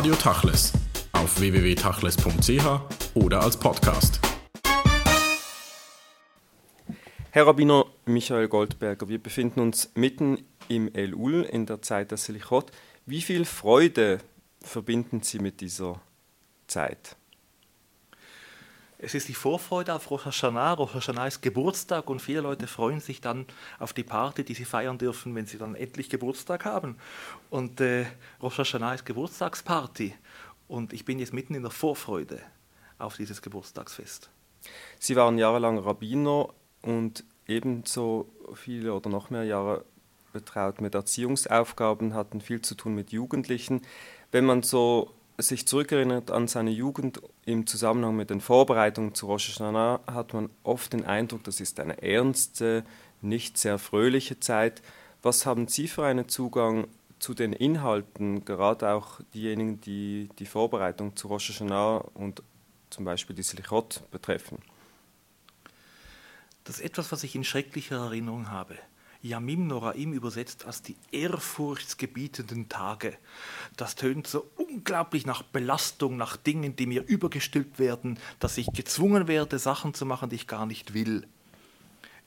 Radio Tachles auf www.tachles.ch oder als Podcast. Herr Rabbiner Michael Goldberger, wir befinden uns mitten im Elul in der Zeit der Selichot. Wie viel Freude verbinden Sie mit dieser Zeit? Es ist die Vorfreude auf Rosh Hashanah. Rosh Hashanah ist Geburtstag und viele Leute freuen sich dann auf die Party, die sie feiern dürfen, wenn sie dann endlich Geburtstag haben. Und äh, Rosh Hashanah ist Geburtstagsparty und ich bin jetzt mitten in der Vorfreude auf dieses Geburtstagsfest. Sie waren jahrelang Rabbiner und ebenso viele oder noch mehr Jahre betraut mit Erziehungsaufgaben, hatten viel zu tun mit Jugendlichen. Wenn man so sich zurückerinnert an seine Jugend im Zusammenhang mit den Vorbereitungen zu Rosh Hashanah, hat man oft den Eindruck, das ist eine ernste, nicht sehr fröhliche Zeit. Was haben Sie für einen Zugang zu den Inhalten, gerade auch diejenigen, die die Vorbereitung zu Rosh Hashanah und zum Beispiel die Slichot betreffen? Das ist etwas, was ich in schrecklicher Erinnerung habe. Yamim Noraim übersetzt als die ehrfurchtsgebietenden Tage. Das tönt so unglaublich nach Belastung, nach Dingen, die mir übergestülpt werden, dass ich gezwungen werde, Sachen zu machen, die ich gar nicht will.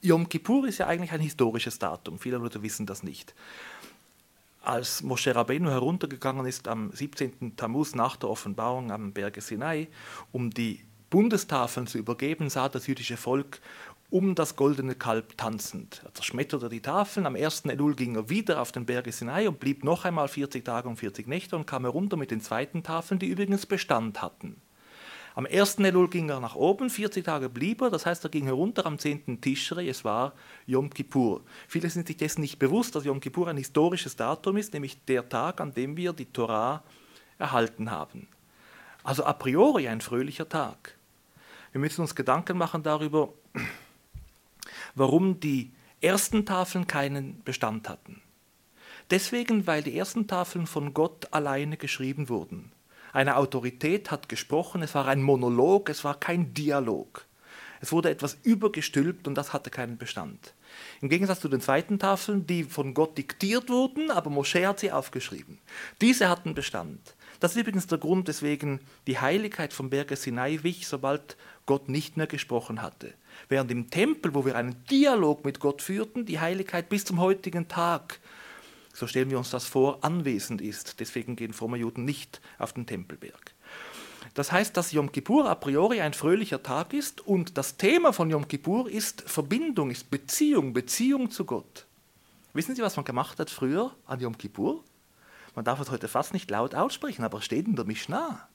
Yom Kippur ist ja eigentlich ein historisches Datum. Viele Leute wissen das nicht. Als Moshe Rabbeinu heruntergegangen ist am 17. Tammuz nach der Offenbarung am Berge Sinai, um die Bundestafeln zu übergeben, sah das jüdische Volk um das goldene Kalb tanzend. Er zerschmetterte die Tafeln. Am 1. Elul ging er wieder auf den Berge Sinai und blieb noch einmal 40 Tage und 40 Nächte und kam herunter mit den zweiten Tafeln, die übrigens Bestand hatten. Am 1. Elul ging er nach oben, 40 Tage blieb er, das heißt, er ging herunter am 10. Tischrei, es war Yom Kippur. Viele sind sich dessen nicht bewusst, dass Yom Kippur ein historisches Datum ist, nämlich der Tag, an dem wir die Torah erhalten haben. Also a priori ein fröhlicher Tag. Wir müssen uns Gedanken machen darüber, warum die ersten Tafeln keinen Bestand hatten. Deswegen, weil die ersten Tafeln von Gott alleine geschrieben wurden. Eine Autorität hat gesprochen, es war ein Monolog, es war kein Dialog. Es wurde etwas übergestülpt und das hatte keinen Bestand. Im Gegensatz zu den zweiten Tafeln, die von Gott diktiert wurden, aber Moschee hat sie aufgeschrieben. Diese hatten Bestand. Das ist übrigens der Grund, weswegen die Heiligkeit vom Berge Sinai wich, sobald Gott nicht mehr gesprochen hatte. Während im Tempel, wo wir einen Dialog mit Gott führten, die Heiligkeit bis zum heutigen Tag, so stellen wir uns das vor, anwesend ist. Deswegen gehen fromme Juden nicht auf den Tempelberg. Das heißt, dass Yom Kippur a priori ein fröhlicher Tag ist und das Thema von Yom Kippur ist Verbindung, ist Beziehung, Beziehung zu Gott. Wissen Sie, was man gemacht hat früher an Yom Kippur? Man darf es heute fast nicht laut aussprechen, aber steht in der Mishnah.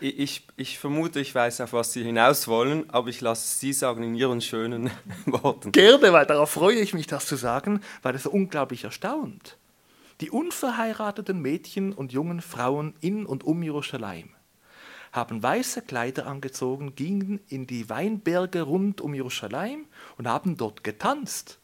Ich, ich, vermute, ich weiß, auf was Sie hinaus wollen, aber ich lasse Sie sagen in Ihren schönen Worten. Gerne, weil darauf freue ich mich, das zu sagen, weil es unglaublich erstaunt. Die unverheirateten Mädchen und jungen Frauen in und um Jerusalem haben weiße Kleider angezogen, gingen in die Weinberge rund um Jerusalem und haben dort getanzt.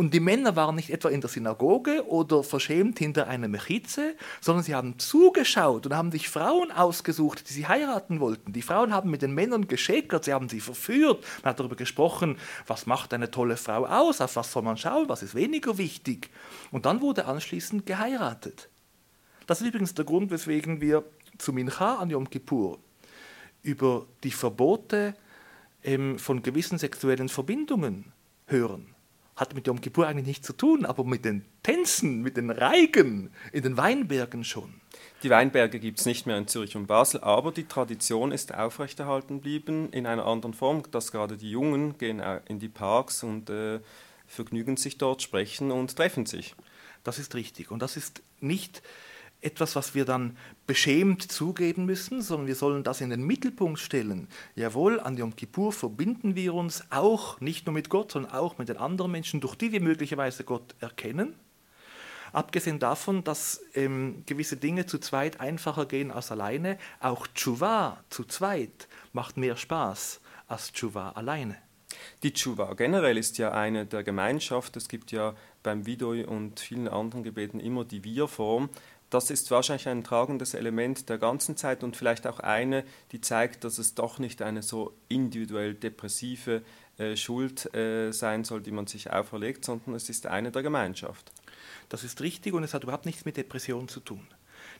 Und die Männer waren nicht etwa in der Synagoge oder verschämt hinter einer Mechize, sondern sie haben zugeschaut und haben sich Frauen ausgesucht, die sie heiraten wollten. Die Frauen haben mit den Männern geschäkert, sie haben sie verführt. Man hat darüber gesprochen, was macht eine tolle Frau aus, auf was soll man schauen, was ist weniger wichtig. Und dann wurde anschließend geheiratet. Das ist übrigens der Grund, weswegen wir zu Mincha an Yom Kippur über die Verbote ähm, von gewissen sexuellen Verbindungen hören hat mit Yom Kippur eigentlich nichts zu tun, aber mit den Tänzen, mit den Reigen in den Weinbergen schon. Die Weinberge gibt es nicht mehr in Zürich und Basel, aber die Tradition ist aufrechterhalten geblieben in einer anderen Form, dass gerade die Jungen gehen in die Parks und äh, vergnügen sich dort, sprechen und treffen sich. Das ist richtig. Und das ist nicht etwas, was wir dann beschämt zugeben müssen, sondern wir sollen das in den Mittelpunkt stellen. Jawohl, an Yom Kippur verbinden wir uns auch nicht nur mit Gott, sondern auch mit den anderen Menschen, durch die wir möglicherweise Gott erkennen. Abgesehen davon, dass ähm, gewisse Dinge zu zweit einfacher gehen als alleine, auch Tshuva zu zweit macht mehr Spaß als Tshuva alleine. Die Tshuva generell ist ja eine der Gemeinschaft. Es gibt ja beim Vidoi und vielen anderen Gebeten immer die Wir-Form das ist wahrscheinlich ein tragendes Element der ganzen Zeit und vielleicht auch eine, die zeigt, dass es doch nicht eine so individuell depressive äh, Schuld äh, sein soll, die man sich auferlegt, sondern es ist eine der Gemeinschaft. Das ist richtig und es hat überhaupt nichts mit Depression zu tun.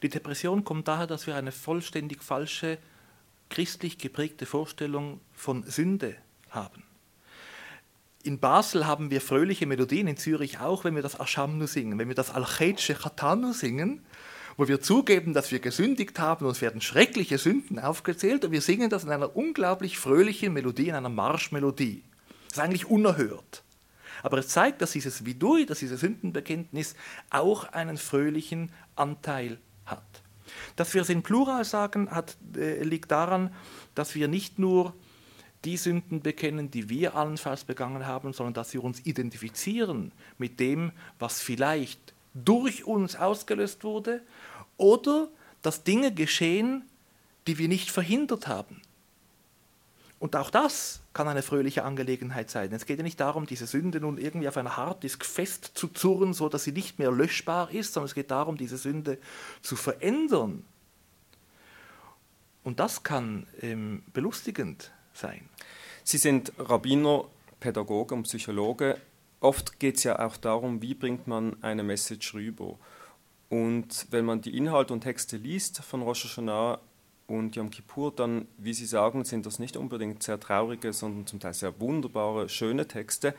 Die Depression kommt daher, dass wir eine vollständig falsche, christlich geprägte Vorstellung von Sünde haben. In Basel haben wir fröhliche Melodien, in Zürich auch, wenn wir das Ashamnu singen, wenn wir das Alcheitsche Chatanu singen, wo wir zugeben, dass wir gesündigt haben, uns werden schreckliche Sünden aufgezählt und wir singen das in einer unglaublich fröhlichen Melodie, in einer Marschmelodie. Das ist eigentlich unerhört. Aber es zeigt, dass dieses Vidui, dass dieses Sündenbekenntnis auch einen fröhlichen Anteil hat. Dass wir es in Plural sagen, hat, äh, liegt daran, dass wir nicht nur die Sünden bekennen, die wir allenfalls begangen haben, sondern dass wir uns identifizieren mit dem, was vielleicht durch uns ausgelöst wurde oder dass Dinge geschehen, die wir nicht verhindert haben. Und auch das kann eine fröhliche Angelegenheit sein. Es geht ja nicht darum, diese Sünde nun irgendwie auf einer Harddisk festzuzurren, so dass sie nicht mehr löschbar ist, sondern es geht darum, diese Sünde zu verändern. Und das kann ähm, belustigend sein. Sie sind Rabbiner, Pädagoge und Psychologe. Oft geht es ja auch darum, wie bringt man eine Message rüber. Und wenn man die Inhalte und Texte liest von Rosh Hashanah und Yom Kippur, dann, wie Sie sagen, sind das nicht unbedingt sehr traurige, sondern zum Teil sehr wunderbare, schöne Texte.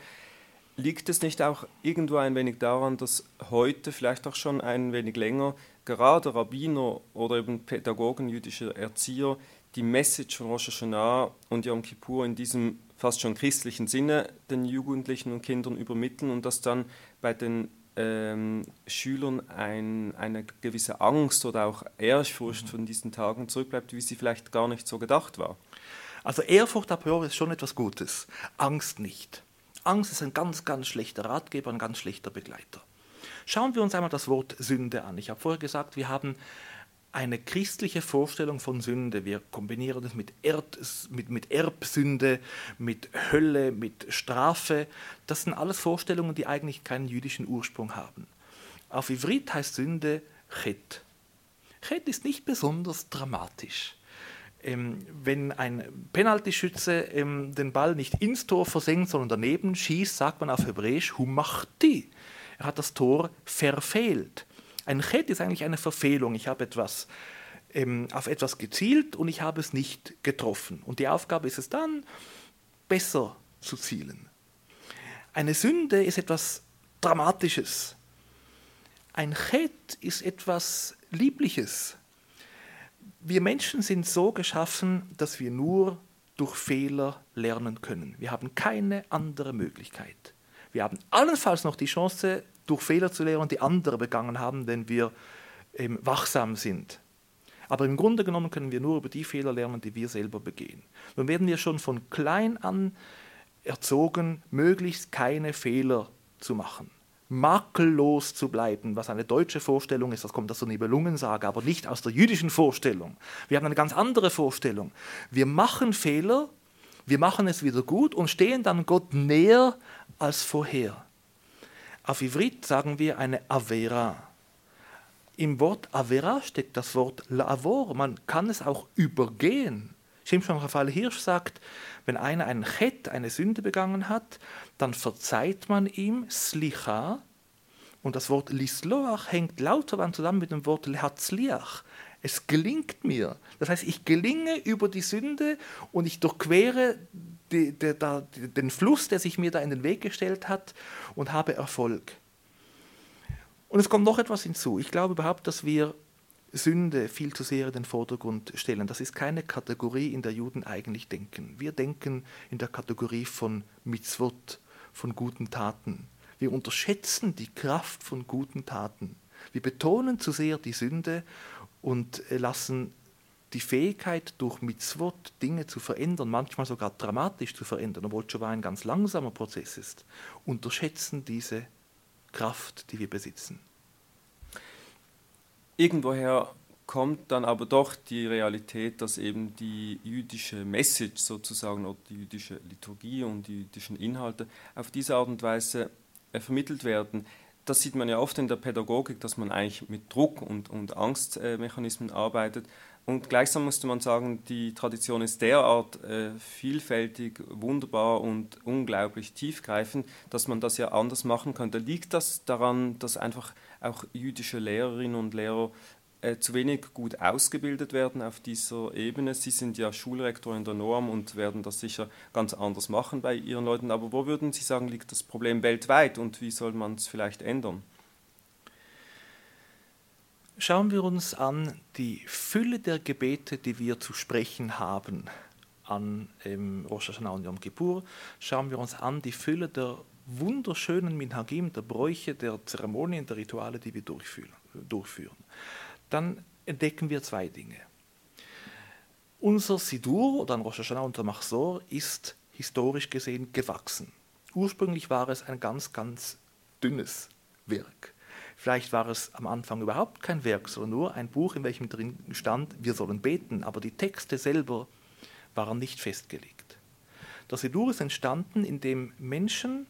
Liegt es nicht auch irgendwo ein wenig daran, dass heute, vielleicht auch schon ein wenig länger, gerade Rabbiner oder eben Pädagogen, jüdische Erzieher, die Message von Rosh Hashanah und Yom Kippur in diesem fast schon christlichen Sinne den Jugendlichen und Kindern übermitteln und dass dann bei den ähm, Schülern ein, eine gewisse Angst oder auch Ehrfurcht mhm. von diesen Tagen zurückbleibt, wie sie vielleicht gar nicht so gedacht war. Also Ehrfurcht a priori ist schon etwas Gutes, Angst nicht. Angst ist ein ganz, ganz schlechter Ratgeber, ein ganz schlechter Begleiter. Schauen wir uns einmal das Wort Sünde an. Ich habe vorher gesagt, wir haben eine christliche Vorstellung von Sünde. Wir kombinieren das mit, Erd, mit, mit Erbsünde, mit Hölle, mit Strafe. Das sind alles Vorstellungen, die eigentlich keinen jüdischen Ursprung haben. Auf Ivrit heißt Sünde Chet. Chet ist nicht besonders dramatisch. Ähm, wenn ein Penaltyschütze ähm, den Ball nicht ins Tor versenkt, sondern daneben schießt, sagt man auf Hebräisch Humachti. Er hat das Tor verfehlt. Ein Chet ist eigentlich eine Verfehlung. Ich habe etwas ähm, auf etwas gezielt und ich habe es nicht getroffen. Und die Aufgabe ist es dann, besser zu zielen. Eine Sünde ist etwas Dramatisches. Ein Chet ist etwas Liebliches. Wir Menschen sind so geschaffen, dass wir nur durch Fehler lernen können. Wir haben keine andere Möglichkeit. Wir haben allenfalls noch die Chance, durch Fehler zu lernen, die andere begangen haben, wenn wir ähm, wachsam sind. Aber im Grunde genommen können wir nur über die Fehler lernen, die wir selber begehen. Nun werden wir schon von klein an erzogen, möglichst keine Fehler zu machen. Makellos zu bleiben, was eine deutsche Vorstellung ist, das kommt aus der Nibelungensage, aber nicht aus der jüdischen Vorstellung. Wir haben eine ganz andere Vorstellung. Wir machen Fehler, wir machen es wieder gut und stehen dann Gott näher als vorher. Auf Ivrit sagen wir eine Avera. Im Wort Avera steckt das Wort Lavor. Man kann es auch übergehen. Shimshon Raphael Hirsch sagt, wenn einer einen Chet, eine Sünde begangen hat, dann verzeiht man ihm Slicha. Und das Wort Lisloach hängt lauter zusammen mit dem Wort Lehatzliach. Es gelingt mir. Das heißt, ich gelinge über die Sünde und ich durchquere die, die, die, den Fluss, der sich mir da in den Weg gestellt hat und habe Erfolg. Und es kommt noch etwas hinzu. Ich glaube überhaupt, dass wir Sünde viel zu sehr in den Vordergrund stellen. Das ist keine Kategorie, in der Juden eigentlich denken. Wir denken in der Kategorie von Mitzvot, von guten Taten. Wir unterschätzen die Kraft von guten Taten. Wir betonen zu sehr die Sünde und lassen die Fähigkeit, durch Mitzvot Dinge zu verändern, manchmal sogar dramatisch zu verändern, obwohl Tshuva ein ganz langsamer Prozess ist, unterschätzen diese Kraft, die wir besitzen. Irgendwoher kommt dann aber doch die Realität, dass eben die jüdische Message sozusagen oder die jüdische Liturgie und die jüdischen Inhalte auf diese Art und Weise äh, vermittelt werden. Das sieht man ja oft in der Pädagogik, dass man eigentlich mit Druck und, und Angstmechanismen arbeitet. Und gleichsam musste man sagen, die Tradition ist derart äh, vielfältig, wunderbar und unglaublich tiefgreifend, dass man das ja anders machen könnte. Liegt das daran, dass einfach auch jüdische Lehrerinnen und Lehrer äh, zu wenig gut ausgebildet werden auf dieser Ebene. Sie sind ja Schulrektor in der Norm und werden das sicher ganz anders machen bei Ihren Leuten. Aber wo würden Sie sagen, liegt das Problem weltweit und wie soll man es vielleicht ändern? Schauen wir uns an die Fülle der Gebete, die wir zu sprechen haben an ähm, Rosh Hashanah und Yom Kippur. Schauen wir uns an die Fülle der wunderschönen Minhagim, der Bräuche, der Zeremonien, der Rituale, die wir durchführen. dann entdecken wir zwei Dinge. Unser Sidur oder ein Rosh Hashanah und der Machzor ist historisch gesehen gewachsen. Ursprünglich war es ein ganz, ganz dünnes Werk. Vielleicht war es am Anfang überhaupt kein Werk, sondern nur ein Buch, in welchem drin stand, wir sollen beten, aber die Texte selber waren nicht festgelegt. Das Sidur ist entstanden, indem Menschen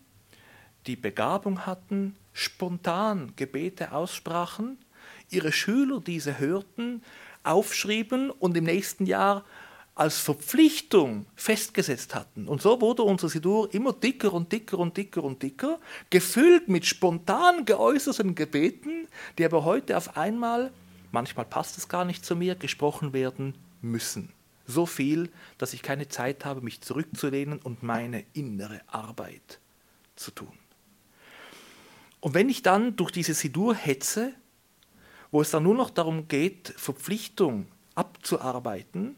die Begabung hatten, spontan Gebete aussprachen ihre Schüler diese hörten, aufschrieben und im nächsten Jahr als Verpflichtung festgesetzt hatten. Und so wurde unser Sidur immer dicker und dicker und dicker und dicker, gefüllt mit spontan geäußerten Gebeten, die aber heute auf einmal, manchmal passt es gar nicht zu mir, gesprochen werden müssen. So viel, dass ich keine Zeit habe, mich zurückzulehnen und meine innere Arbeit zu tun. Und wenn ich dann durch diese Sidur hetze, wo es dann nur noch darum geht, Verpflichtung abzuarbeiten,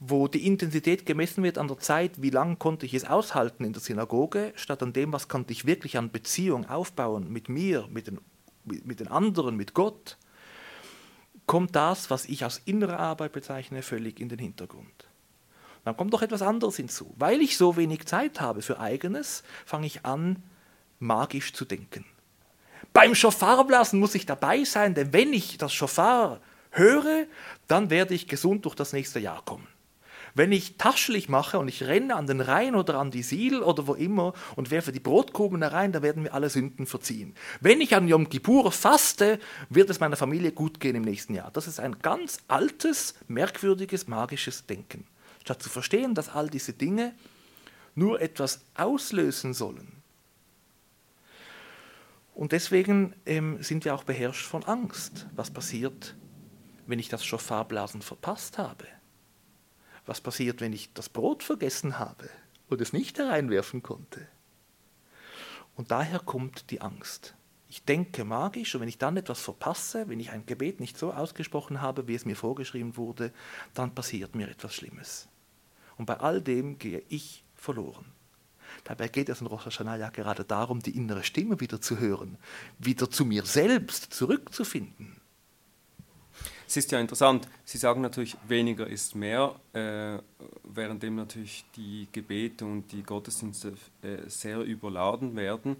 wo die Intensität gemessen wird an der Zeit, wie lange konnte ich es aushalten in der Synagoge, statt an dem, was konnte ich wirklich an Beziehung aufbauen mit mir, mit den, mit den anderen, mit Gott, kommt das, was ich als innere Arbeit bezeichne, völlig in den Hintergrund. Dann kommt noch etwas anderes hinzu. Weil ich so wenig Zeit habe für eigenes, fange ich an, magisch zu denken. Beim Schofarblasen muss ich dabei sein, denn wenn ich das Schofar höre, dann werde ich gesund durch das nächste Jahr kommen. Wenn ich taschelig mache und ich renne an den Rhein oder an die Siedel oder wo immer und werfe die Brotkuben herein, dann werden mir alle Sünden verziehen. Wenn ich an Yom Kippur faste, wird es meiner Familie gut gehen im nächsten Jahr. Das ist ein ganz altes, merkwürdiges, magisches Denken. Statt zu verstehen, dass all diese Dinge nur etwas auslösen sollen, und deswegen ähm, sind wir auch beherrscht von Angst. Was passiert, wenn ich das Schofarblasen verpasst habe? Was passiert, wenn ich das Brot vergessen habe und es nicht hereinwerfen konnte? Und daher kommt die Angst. Ich denke magisch und wenn ich dann etwas verpasse, wenn ich ein Gebet nicht so ausgesprochen habe, wie es mir vorgeschrieben wurde, dann passiert mir etwas Schlimmes. Und bei all dem gehe ich verloren. Dabei geht es in Rosh Hashanah ja gerade darum, die innere Stimme wieder zu hören, wieder zu mir selbst zurückzufinden. Es ist ja interessant, Sie sagen natürlich, weniger ist mehr, äh, währenddem natürlich die Gebete und die Gottesdienste äh, sehr überladen werden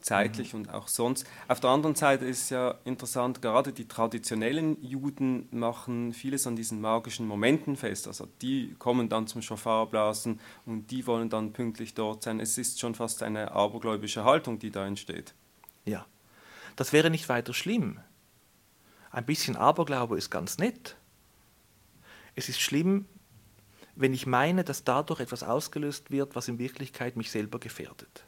zeitlich mhm. und auch sonst. Auf der anderen Seite ist ja interessant, gerade die traditionellen Juden machen vieles an diesen magischen Momenten fest. Also die kommen dann zum Schofarblasen und die wollen dann pünktlich dort sein. Es ist schon fast eine abergläubische Haltung, die da entsteht. Ja, das wäre nicht weiter schlimm. Ein bisschen Aberglaube ist ganz nett. Es ist schlimm, wenn ich meine, dass dadurch etwas ausgelöst wird, was in Wirklichkeit mich selber gefährdet.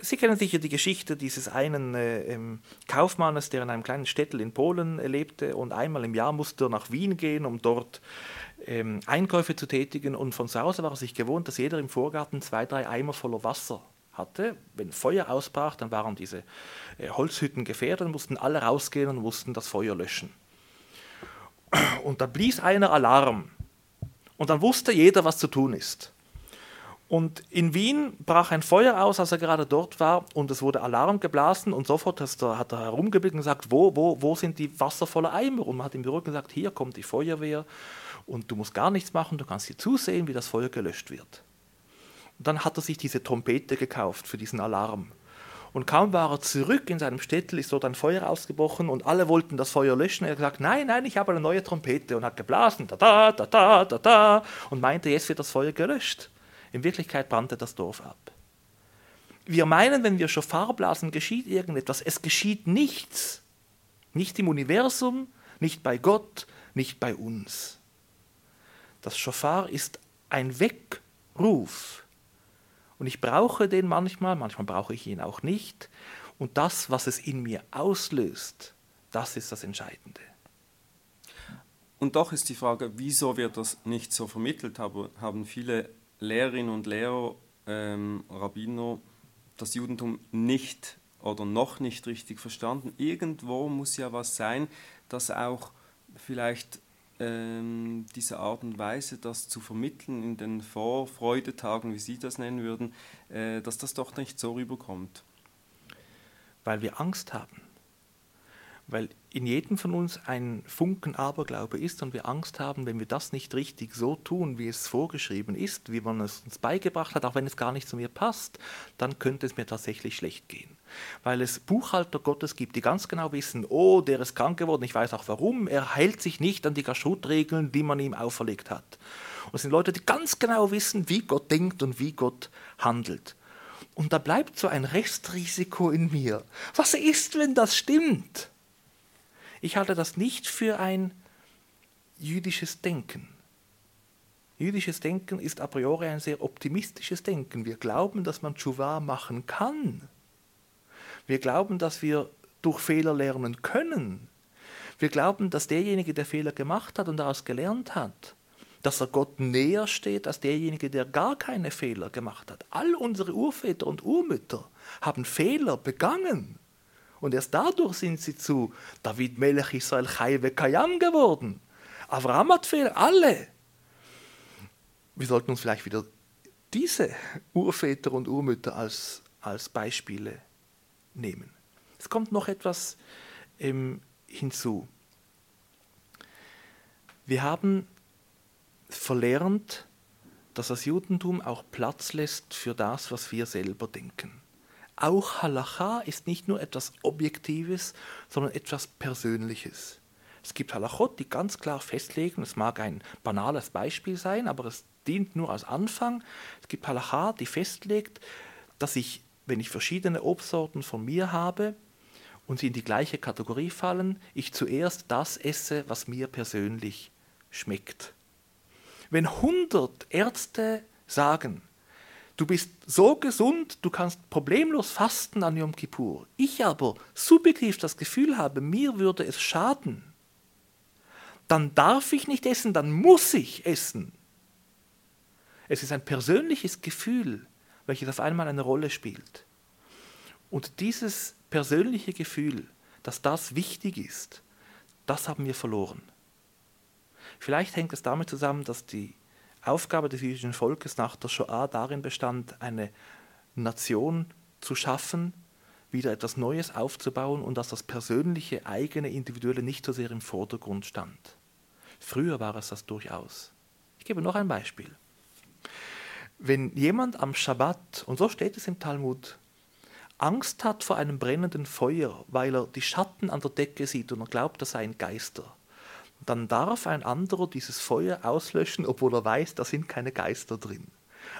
Sie kennen sicher die Geschichte dieses einen äh, ähm, Kaufmannes, der in einem kleinen Städtel in Polen äh, lebte und einmal im Jahr musste er nach Wien gehen, um dort ähm, Einkäufe zu tätigen. Und von zu Hause war er sich gewohnt, dass jeder im Vorgarten zwei, drei Eimer voller Wasser hatte. Wenn Feuer ausbrach, dann waren diese äh, Holzhütten gefährdet, und mussten alle rausgehen und mussten das Feuer löschen. Und dann blies einer Alarm. Und dann wusste jeder, was zu tun ist. Und in Wien brach ein Feuer aus, als er gerade dort war, und es wurde Alarm geblasen und sofort hat er, er herumgeblickt und gesagt, wo, wo, wo sind die wasservolle Eimer? Und man hat im Büro gesagt, hier kommt die Feuerwehr und du musst gar nichts machen, du kannst hier zusehen, wie das Feuer gelöscht wird. Und dann hat er sich diese Trompete gekauft für diesen Alarm. Und kaum war er zurück in seinem Städtel, ist dort ein Feuer ausgebrochen und alle wollten das Feuer löschen. Er hat gesagt, nein, nein, ich habe eine neue Trompete und hat geblasen, da da, da da, da da, und meinte, jetzt wird das Feuer gelöscht. In Wirklichkeit brannte das Dorf ab. Wir meinen, wenn wir Schofar blasen, geschieht irgendetwas. Es geschieht nichts. Nicht im Universum, nicht bei Gott, nicht bei uns. Das Schofar ist ein Weckruf. Und ich brauche den manchmal, manchmal brauche ich ihn auch nicht. Und das, was es in mir auslöst, Das ist das Entscheidende. Und doch ist die Frage, wieso wird das nicht so vermittelt? Haben viele Lehrerinnen und Lehrer, ähm, Rabbiner, das Judentum nicht oder noch nicht richtig verstanden? Irgendwo muss ja was sein, dass auch vielleicht ähm, diese Art und Weise, das zu vermitteln in den Vorfreudetagen, wie Sie das nennen würden, äh, dass das doch nicht so rüberkommt. Weil wir Angst haben weil in jedem von uns ein Funken Aberglaube ist und wir Angst haben, wenn wir das nicht richtig so tun, wie es vorgeschrieben ist, wie man es uns beigebracht hat, auch wenn es gar nicht zu mir passt, dann könnte es mir tatsächlich schlecht gehen. Weil es Buchhalter Gottes gibt, die ganz genau wissen, oh, der ist krank geworden, ich weiß auch warum, er hält sich nicht an die Kaschut-Regeln, die man ihm auferlegt hat. Und es sind Leute, die ganz genau wissen, wie Gott denkt und wie Gott handelt. Und da bleibt so ein Restrisiko in mir. Was ist, wenn das stimmt? Ich halte das nicht für ein jüdisches Denken. Jüdisches Denken ist a priori ein sehr optimistisches Denken. Wir glauben, dass man Tshuva machen kann. Wir glauben, dass wir durch Fehler lernen können. Wir glauben, dass derjenige, der Fehler gemacht hat und daraus gelernt hat, dass er Gott näher steht als derjenige, der gar keine Fehler gemacht hat. All unsere Urväter und Urmütter haben Fehler begangen. Und erst dadurch sind sie zu David Melech Israel Chayve Kayam geworden. Avraham hat Fehler, alle. Wir sollten uns vielleicht wieder diese Urväter und Urmütter als, als Beispiele nehmen. Es kommt noch etwas ähm, hinzu. Wir haben verlernt, dass das Judentum auch Platz lässt für das, was wir selber denken. Auch Halacha ist nicht nur etwas Objektives, sondern etwas Persönliches. Es gibt Halachot, die ganz klar festlegen, es mag ein banales Beispiel sein, aber es dient nur als Anfang. Es gibt Halacha, die festlegt, dass ich, wenn ich verschiedene Obstsorten von mir habe und sie in die gleiche Kategorie fallen, ich zuerst das esse, was mir persönlich schmeckt. Wenn 100 Ärzte sagen, Du bist so gesund, du kannst problemlos fasten an Yom Kippur. Ich aber subjektiv das Gefühl habe, mir würde es schaden. Dann darf ich nicht essen, dann muss ich essen. Es ist ein persönliches Gefühl, welches auf einmal eine Rolle spielt. Und dieses persönliche Gefühl, dass das wichtig ist, das haben wir verloren. Vielleicht hängt es damit zusammen, dass die Aufgabe des jüdischen Volkes nach der Shoah darin bestand, eine Nation zu schaffen, wieder etwas Neues aufzubauen und dass das persönliche, eigene, individuelle nicht so sehr im Vordergrund stand. Früher war es das durchaus. Ich gebe noch ein Beispiel. Wenn jemand am Schabbat, und so steht es im Talmud, Angst hat vor einem brennenden Feuer, weil er die Schatten an der Decke sieht und er glaubt, das seien Geister, dann darf ein anderer dieses Feuer auslöschen, obwohl er weiß, da sind keine Geister drin.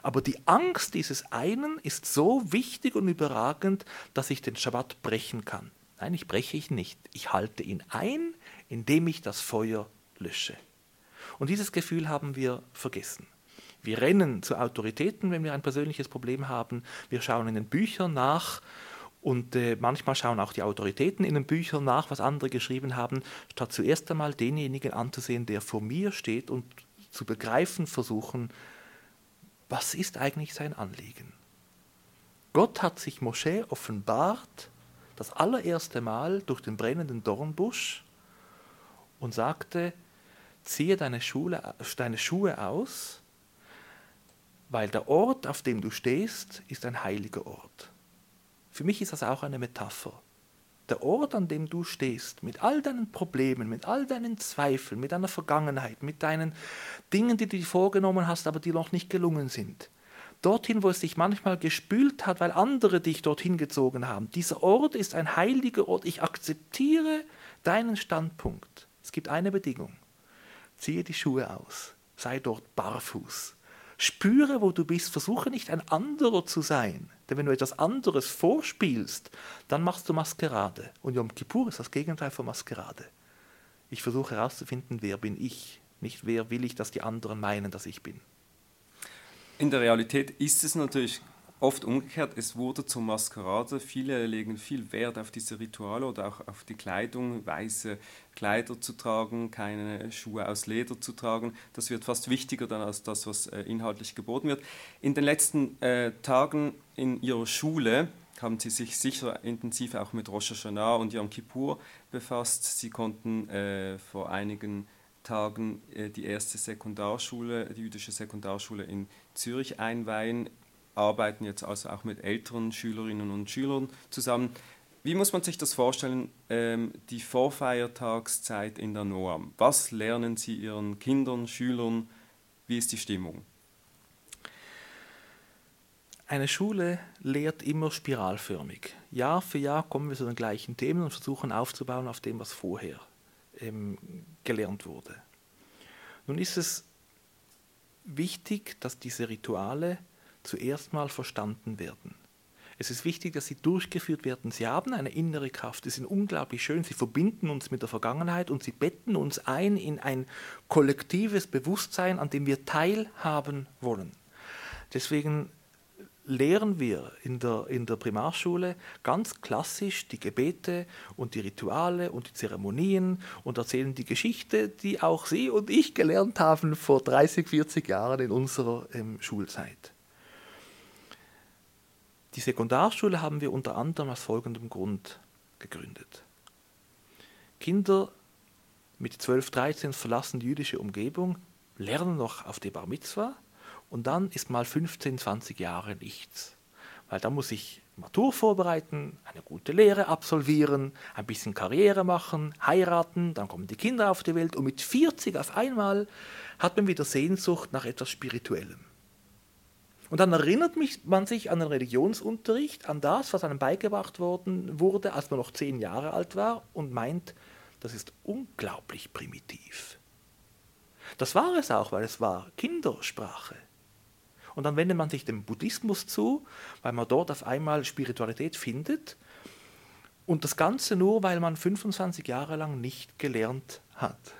Aber die Angst dieses einen ist so wichtig und überragend, dass ich den Schabbat brechen kann. Nein, ich breche ihn nicht. Ich halte ihn ein, indem ich das Feuer lösche. Und dieses Gefühl haben wir vergessen. Wir rennen zu Autoritäten, wenn wir ein persönliches Problem haben. Wir schauen in den Büchern nach und äh, manchmal schauen auch die Autoritäten in den Büchern nach, was andere geschrieben haben, statt zuerst einmal denjenigen anzusehen, der vor mir steht und zu begreifen versuchen, was ist eigentlich sein Anliegen. Gott hat sich Moschee offenbart, das allererste Mal durch den brennenden Dornbusch und sagte, ziehe deine, Schule, deine Schuhe aus, weil der Ort, auf dem du stehst, ist ein heiliger Ort. Für mich ist das auch eine Metapher. Der Ort, an dem du stehst, mit all deinen Problemen, mit all deinen Zweifeln, mit deiner Vergangenheit, mit deinen Dingen, die du dir vorgenommen hast, aber die noch nicht gelungen sind. Dorthin, wo es dich manchmal gespült hat, weil andere dich dorthin gezogen haben. Dieser Ort ist ein heiliger Ort. Ich akzeptiere deinen Standpunkt. Es gibt eine Bedingung. Ziehe die Schuhe aus. Sei dort barfuß. Spüre, wo du bist. Versuche nicht ein anderer zu sein. Denn wenn du etwas anderes vorspielst, dann machst du Maskerade. Und Yom Kippur ist das Gegenteil von Maskerade. Ich versuche herauszufinden, wer bin ich, nicht wer will ich, dass die anderen meinen, dass ich bin. In der Realität ist es natürlich oft umgekehrt, es wurde zur Maskerade. Viele legen viel Wert auf diese Rituale oder auch auf die Kleidung, weiße Kleider zu tragen, keine Schuhe aus Leder zu tragen. Das wird fast wichtiger dann als das, was äh, inhaltlich geboten wird. In den letzten äh, Tagen in Ihrer Schule haben Sie sich sicher intensiv auch mit Rosh Hashanah und Yom Kippur befasst. Sie konnten äh, vor einigen Tagen äh, die erste Sekundarschule, die jüdische Sekundarschule in Zürich einweihen arbeiten jetzt also auch mit älteren Schülerinnen und Schülern zusammen. Wie muss man sich das vorstellen, ähm, die Vorfeiertagszeit in der Noam? Was lernen Sie Ihren Kindern, Schülern? Wie ist die Stimmung? Eine Schule lehrt immer spiralförmig. Jahr für Jahr kommen wir zu den gleichen Themen und versuchen aufzubauen auf dem, was vorher ähm, gelernt wurde. Nun ist es wichtig, dass diese Rituale zuerst mal verstanden werden. Es ist wichtig, dass sie durchgeführt werden. Sie haben eine innere Kraft, sie sind unglaublich schön, sie verbinden uns mit der Vergangenheit und sie betten uns ein in ein kollektives Bewusstsein, an dem wir teilhaben wollen. Deswegen lehren wir in der, in der Primarschule ganz klassisch die Gebete und die Rituale und die Zeremonien und erzählen die Geschichte, die auch Sie und ich gelernt haben vor 30, 40 Jahren in unserer ähm, Schulzeit. Die Sekundarschule haben wir unter anderem aus folgendem Grund gegründet. Kinder mit 12, 13 verlassen die jüdische Umgebung, lernen noch auf die Bar Mitzvah und dann ist mal 15, 20 Jahre nichts. Weil da muss ich Matur vorbereiten, eine gute Lehre absolvieren, ein bisschen Karriere machen, heiraten, dann kommen die Kinder auf die Welt und mit 40 auf einmal hat man wieder Sehnsucht nach etwas Spirituellem. Und dann erinnert mich, man sich an den Religionsunterricht, an das, was einem beigebracht worden wurde, als man noch zehn Jahre alt war und meint, das ist unglaublich primitiv. Das war es auch, weil es war Kindersprache. Und dann wendet man sich dem Buddhismus zu, weil man dort auf einmal Spiritualität findet. Und das Ganze nur, weil man 25 Jahre lang nicht gelernt hat.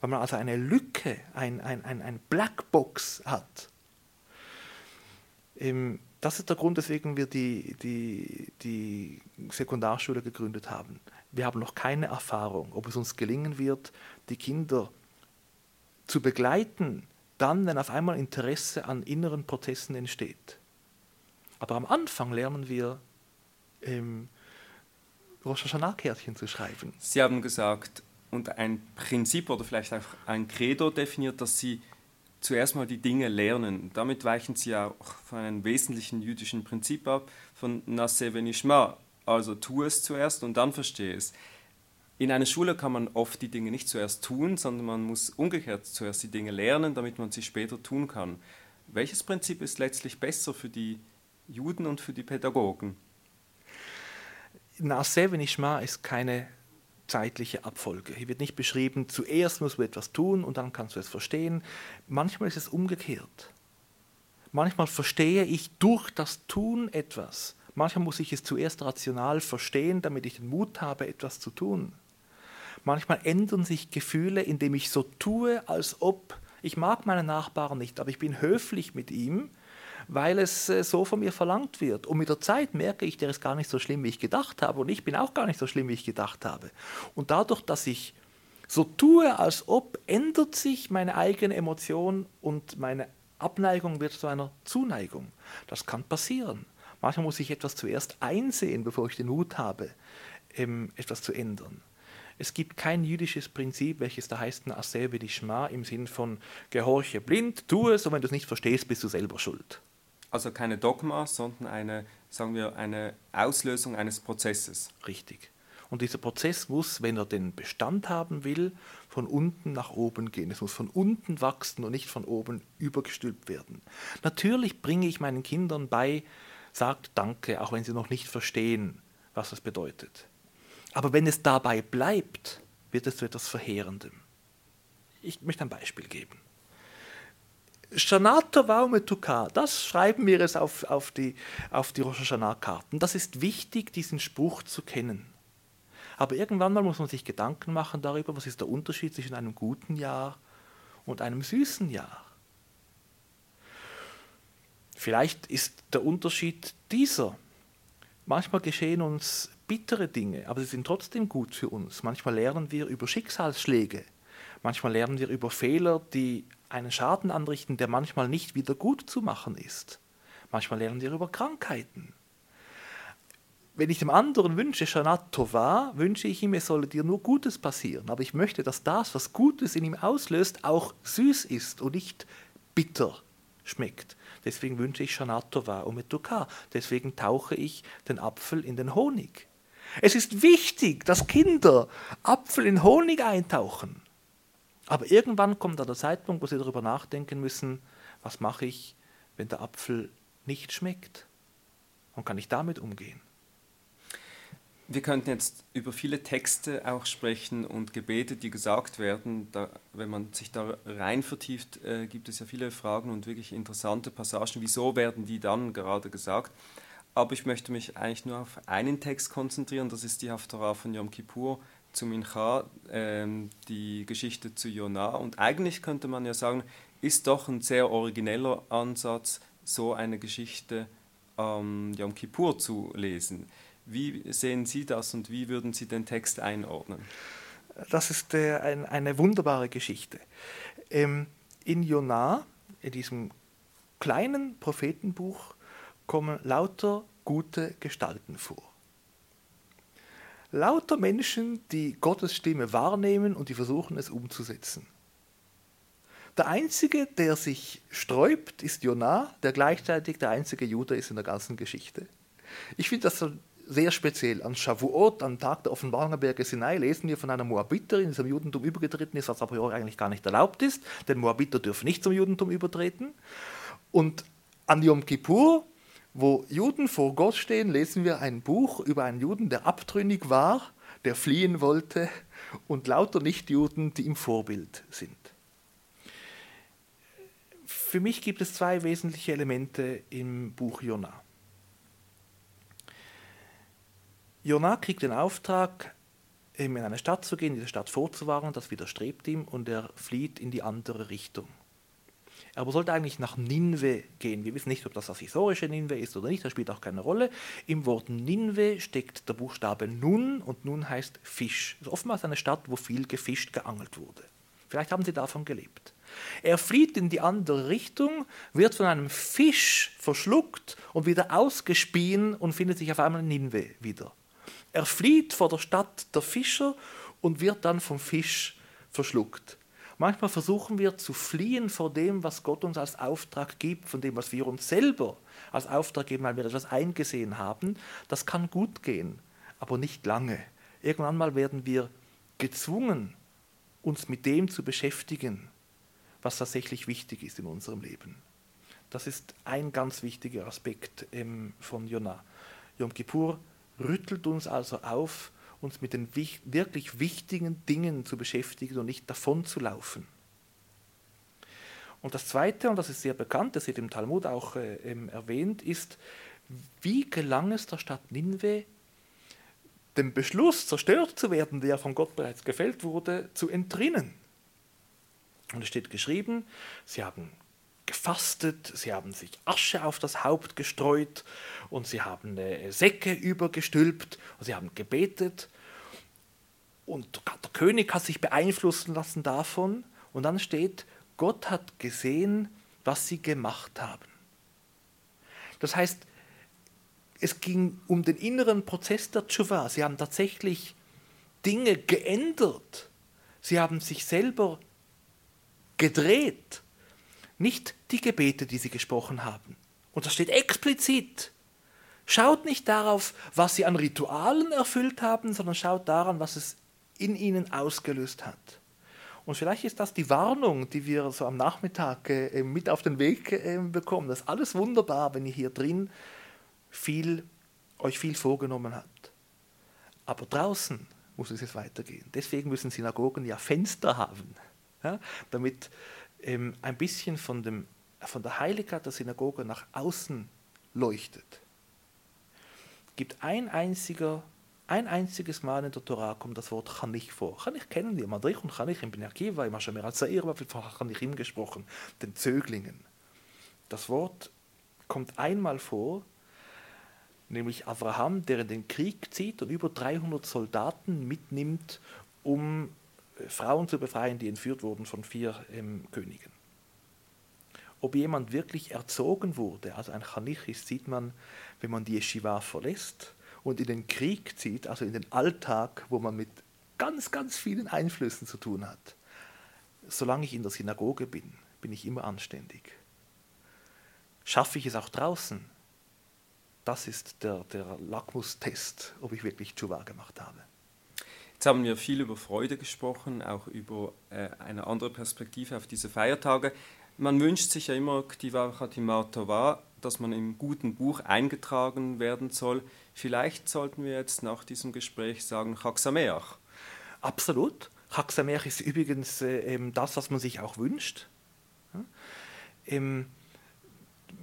Weil man also eine Lücke, ein, ein, ein, Blackbox hat das ist der Grund, weswegen wir die, die, die Sekundarschule gegründet haben. Wir haben noch keine Erfahrung, ob es uns gelingen wird, die Kinder zu begleiten, dann, wenn auf einmal Interesse an inneren Prozessen entsteht. Aber am Anfang lernen wir, ähm, Rosh Hashanah-Kärtchen zu schreiben. Sie haben gesagt, und ein Prinzip oder vielleicht auch ein Credo definiert, dass Sie zuerst mal die Dinge lernen. Damit weichen sie auch von einem wesentlichen jüdischen Prinzip ab, von Nasse Venishma, also tu es zuerst und dann verstehe es. In einer Schule kann man oft die Dinge nicht zuerst tun, sondern man muss umgekehrt zuerst die Dinge lernen, damit man sie später tun kann. Welches Prinzip ist letztlich besser für die Juden und für die Pädagogen? Nasse Venishma ist keine zeitliche Abfolge. Hier wird nicht beschrieben, zuerst musst du etwas tun und dann kannst du es verstehen. Manchmal ist es umgekehrt. Manchmal verstehe ich durch das Tun etwas. Manchmal muss ich es zuerst rational verstehen, damit ich den Mut habe, etwas zu tun. Manchmal ändern sich Gefühle, indem ich so tue, als ob ich mag meinen Nachbarn nicht, aber ich bin höflich mit ihm weil es äh, so von mir verlangt wird. Und mit der Zeit merke ich, der ist gar nicht so schlimm, wie ich gedacht habe. Und ich bin auch gar nicht so schlimm, wie ich gedacht habe. Und dadurch, dass ich so tue, als ob, ändert sich meine eigene Emotion und meine Abneigung wird zu einer Zuneigung. Das kann passieren. Manchmal muss ich etwas zuerst einsehen, bevor ich den Mut habe, ähm, etwas zu ändern. Es gibt kein jüdisches Prinzip, welches da heißt, Asebe die Schma im Sinn von gehorche blind, tu es und wenn du es nicht verstehst, bist du selber schuld. Also keine Dogma, sondern eine, sagen wir, eine Auslösung eines Prozesses. Richtig. Und dieser Prozess muss, wenn er den Bestand haben will, von unten nach oben gehen. Es muss von unten wachsen und nicht von oben übergestülpt werden. Natürlich bringe ich meinen Kindern bei, sagt Danke, auch wenn sie noch nicht verstehen, was das bedeutet. Aber wenn es dabei bleibt, wird es zu etwas Verheerendem. Ich möchte ein Beispiel geben. Shanato Vaumetuka, das schreiben wir es auf, auf die, auf die Rosh Hashanah-Karten. Das ist wichtig, diesen Spruch zu kennen. Aber irgendwann mal muss man sich Gedanken machen darüber, was ist der Unterschied zwischen einem guten Jahr und einem süßen Jahr. Vielleicht ist der Unterschied dieser. Manchmal geschehen uns bittere Dinge, aber sie sind trotzdem gut für uns. Manchmal lernen wir über Schicksalsschläge. Manchmal lernen wir über Fehler, die einen Schaden anrichten, der manchmal nicht wieder gut zu machen ist. Manchmal lernen wir über Krankheiten. Wenn ich dem anderen wünsche, Shanat Tova, wünsche ich ihm, es solle dir nur Gutes passieren. Aber ich möchte, dass das, was Gutes in ihm auslöst, auch süß ist und nicht bitter schmeckt. Deswegen wünsche ich Shanat Tova und Metuka. Deswegen tauche ich den Apfel in den Honig. Es ist wichtig, dass Kinder Apfel in Honig eintauchen. Aber irgendwann kommt da der Zeitpunkt, wo sie darüber nachdenken müssen, was mache ich, wenn der Apfel nicht schmeckt? Und kann ich damit umgehen? Wir könnten jetzt über viele Texte auch sprechen und Gebete, die gesagt werden. Da, wenn man sich da rein vertieft, äh, gibt es ja viele Fragen und wirklich interessante Passagen. Wieso werden die dann gerade gesagt? Aber ich möchte mich eigentlich nur auf einen Text konzentrieren, das ist die Haftarah von Yom Kippur zu Mincha, äh, die Geschichte zu Jonah. Und eigentlich könnte man ja sagen, ist doch ein sehr origineller Ansatz, so eine Geschichte ähm, Yom Kippur zu lesen. Wie sehen Sie das und wie würden Sie den Text einordnen? Das ist äh, ein, eine wunderbare Geschichte. Ähm, in Jonah, in diesem kleinen Prophetenbuch, kommen lauter gute Gestalten vor. Lauter Menschen, die Gottes Stimme wahrnehmen und die versuchen es umzusetzen. Der einzige, der sich sträubt, ist Jonah, der gleichzeitig der einzige Jude ist in der ganzen Geschichte. Ich finde das sehr speziell. An Shavuot, am Tag der Offenbarung am Berge Sinai, lesen wir von einer Moabiterin, die zum Judentum übergetreten ist, was a priori eigentlich gar nicht erlaubt ist, denn Moabiter dürfen nicht zum Judentum übertreten. Und an Yom Kippur, wo Juden vor Gott stehen, lesen wir ein Buch über einen Juden, der abtrünnig war, der fliehen wollte und lauter Nichtjuden, die ihm Vorbild sind. Für mich gibt es zwei wesentliche Elemente im Buch Jonah. Jonah kriegt den Auftrag, in eine Stadt zu gehen, diese Stadt vorzuwarnen, das widerstrebt ihm und er flieht in die andere Richtung. Er aber sollte eigentlich nach Ninve gehen. Wir wissen nicht, ob das das historische Ninve ist oder nicht, das spielt auch keine Rolle. Im Wort Ninve steckt der Buchstabe Nun und Nun heißt Fisch. Das ist oftmals eine Stadt, wo viel gefischt, geangelt wurde. Vielleicht haben sie davon gelebt. Er flieht in die andere Richtung, wird von einem Fisch verschluckt und wieder ausgespien und findet sich auf einmal in Ninve wieder. Er flieht vor der Stadt der Fischer und wird dann vom Fisch verschluckt. Manchmal versuchen wir zu fliehen vor dem, was Gott uns als Auftrag gibt, von dem, was wir uns selber als Auftrag geben, weil wir etwas eingesehen haben. Das kann gut gehen, aber nicht lange. Irgendwann mal werden wir gezwungen, uns mit dem zu beschäftigen, was tatsächlich wichtig ist in unserem Leben. Das ist ein ganz wichtiger Aspekt ähm, von Jonah. Yom Kippur rüttelt uns also auf, uns mit den wirklich wichtigen Dingen zu beschäftigen und nicht davon zu laufen. Und das Zweite, und das ist sehr bekannt, das wird im Talmud auch äh, erwähnt, ist, wie gelang es der Stadt Ninve, dem Beschluss, zerstört zu werden, der von Gott bereits gefällt wurde, zu entrinnen. Und es steht geschrieben, sie haben gefastet, sie haben sich Asche auf das Haupt gestreut und sie haben äh, Säcke übergestülpt und sie haben gebetet. Und der König hat sich beeinflussen lassen davon. Und dann steht, Gott hat gesehen, was sie gemacht haben. Das heißt, es ging um den inneren Prozess der Tshuva. Sie haben tatsächlich Dinge geändert. Sie haben sich selber gedreht nicht die Gebete, die sie gesprochen haben. Und das steht explizit. Schaut nicht darauf, was sie an Ritualen erfüllt haben, sondern schaut daran, was es in ihnen ausgelöst hat. Und vielleicht ist das die Warnung, die wir so am Nachmittag äh, mit auf den Weg äh, bekommen. Das ist alles wunderbar, wenn ihr hier drin viel, euch viel vorgenommen habt. Aber draußen muss es jetzt weitergehen. Deswegen müssen Synagogen ja Fenster haben, ja, damit ähm, ein bisschen von, dem, von der Heiligkeit der Synagoge nach außen leuchtet. Es gibt ein einziger ein einziges Mal in der Torah kommt das Wort Chanich vor. Chanich kennen wir, Madrich und Chanich in Ben Akiva, im Hashem Zair, von Chanichim gesprochen, den Zöglingen. Das Wort kommt einmal vor, nämlich Abraham, der in den Krieg zieht und über 300 Soldaten mitnimmt, um äh, Frauen zu befreien, die entführt wurden von vier ähm, Königen. Ob jemand wirklich erzogen wurde, also ein Chanich ist, sieht man, wenn man die Yeshiva verlässt und in den Krieg zieht, also in den Alltag, wo man mit ganz, ganz vielen Einflüssen zu tun hat. Solange ich in der Synagoge bin, bin ich immer anständig. Schaffe ich es auch draußen? Das ist der, der Lackmustest, ob ich wirklich Tshuva gemacht habe. Jetzt haben wir viel über Freude gesprochen, auch über äh, eine andere Perspektive auf diese Feiertage. Man wünscht sich ja immer dass man im guten Buch eingetragen werden soll. Vielleicht sollten wir jetzt nach diesem Gespräch sagen Chag Sameach. Absolut. Chag Sameach ist übrigens äh, das, was man sich auch wünscht. Ähm,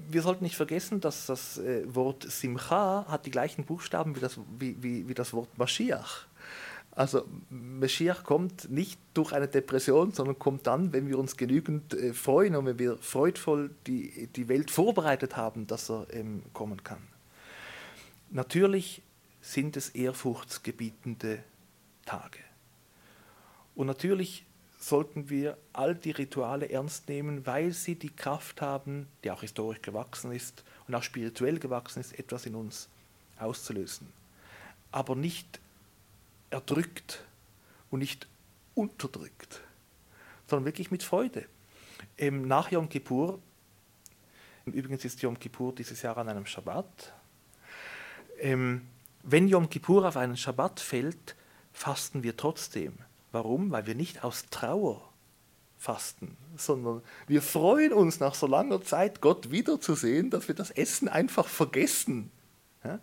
wir sollten nicht vergessen, dass das äh, Wort Simcha hat die gleichen Buchstaben wie das, wie, wie, wie das Wort Mashiach. Also Mashiach kommt nicht durch eine Depression, sondern kommt dann, wenn wir uns genügend äh, freuen und wenn wir freudvoll die, die Welt vorbereitet haben, dass er ähm, kommen kann. Natürlich sind es ehrfurchtsgebietende Tage. Und natürlich sollten wir all die Rituale ernst nehmen, weil sie die Kraft haben, die auch historisch gewachsen ist und auch spirituell gewachsen ist, etwas in uns auszulösen. Aber nicht erdrückt und nicht unterdrückt, sondern wirklich mit Freude. Ähm, nach Yom Kippur, übrigens ist Yom Kippur dieses Jahr an einem Schabbat, ähm, wenn Yom Kippur auf einen Schabbat fällt, fasten wir trotzdem Warum? Weil wir nicht aus Trauer fasten, sondern wir freuen uns nach so langer Zeit, Gott wiederzusehen, dass wir das Essen einfach vergessen. Ja?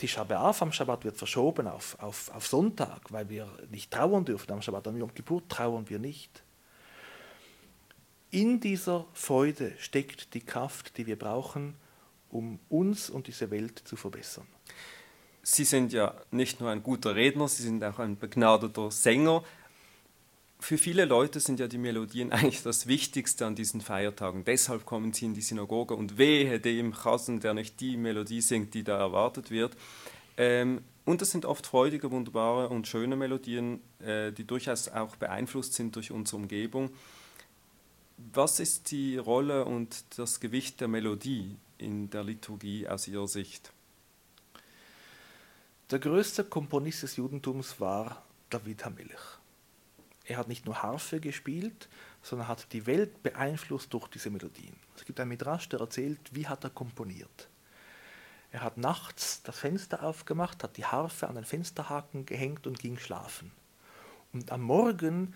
Die Shabbat am Schabbat wird verschoben auf, auf, auf Sonntag, weil wir nicht trauern dürfen am Schabbat. Am Yom Kippur trauern wir nicht. In dieser Freude steckt die Kraft, die wir brauchen, um uns und diese Welt zu verbessern. Sie sind ja nicht nur ein guter Redner, Sie sind auch ein begnadeter Sänger. Für viele Leute sind ja die Melodien eigentlich das Wichtigste an diesen Feiertagen. Deshalb kommen sie in die Synagoge und wehe dem Chasen, der nicht die Melodie singt, die da erwartet wird. Ähm, und das sind oft freudige, wunderbare und schöne Melodien, äh, die durchaus auch beeinflusst sind durch unsere Umgebung. Was ist die Rolle und das Gewicht der Melodie in der Liturgie aus Ihrer Sicht? Der größte Komponist des Judentums war David Hamelech. Er hat nicht nur Harfe gespielt, sondern hat die Welt beeinflusst durch diese Melodien. Es gibt einen Midrash, der erzählt, wie hat er komponiert. Er hat nachts das Fenster aufgemacht, hat die Harfe an den Fensterhaken gehängt und ging schlafen. Und am Morgen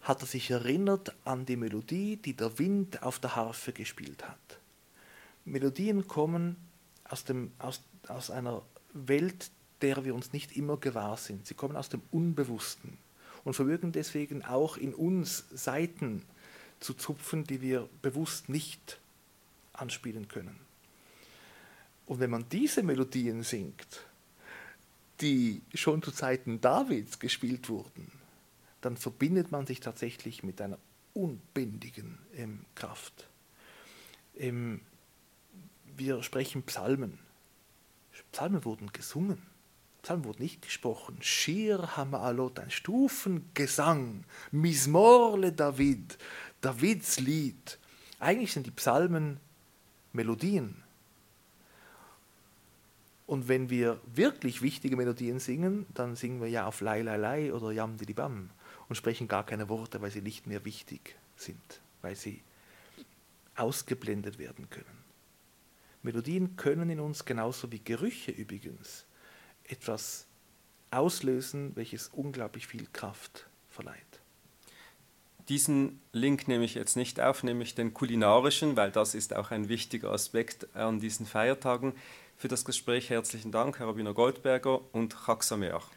hat er sich erinnert an die Melodie, die der Wind auf der Harfe gespielt hat. Melodien kommen aus, dem, aus, aus einer Welt, der wir uns nicht immer gewahr sind. Sie kommen aus dem Unbewussten und vermögen deswegen auch in uns Seiten zu zupfen, die wir bewusst nicht anspielen können. Und wenn man diese Melodien singt, die schon zu Zeiten Davids gespielt wurden, dann verbindet man sich tatsächlich mit einer unbändigen ähm, Kraft. Ähm, wir sprechen Psalmen. Psalmen wurden gesungen. Psalm wurde nicht gesprochen. Shir Hamaalot, ein Stufengesang. Mismorle David, Davids Lied. Eigentlich sind die Psalmen Melodien. Und wenn wir wirklich wichtige Melodien singen, dann singen wir ja auf Lai Lai Lai oder Yam Didi Bam und sprechen gar keine Worte, weil sie nicht mehr wichtig sind, weil sie ausgeblendet werden können. Melodien können in uns genauso wie Gerüche übrigens etwas auslösen, welches unglaublich viel Kraft verleiht. Diesen Link nehme ich jetzt nicht auf, nämlich den kulinarischen, weil das ist auch ein wichtiger Aspekt an diesen Feiertagen. Für das Gespräch herzlichen Dank, Herr Rabbiner Goldberger und Chag Sameach.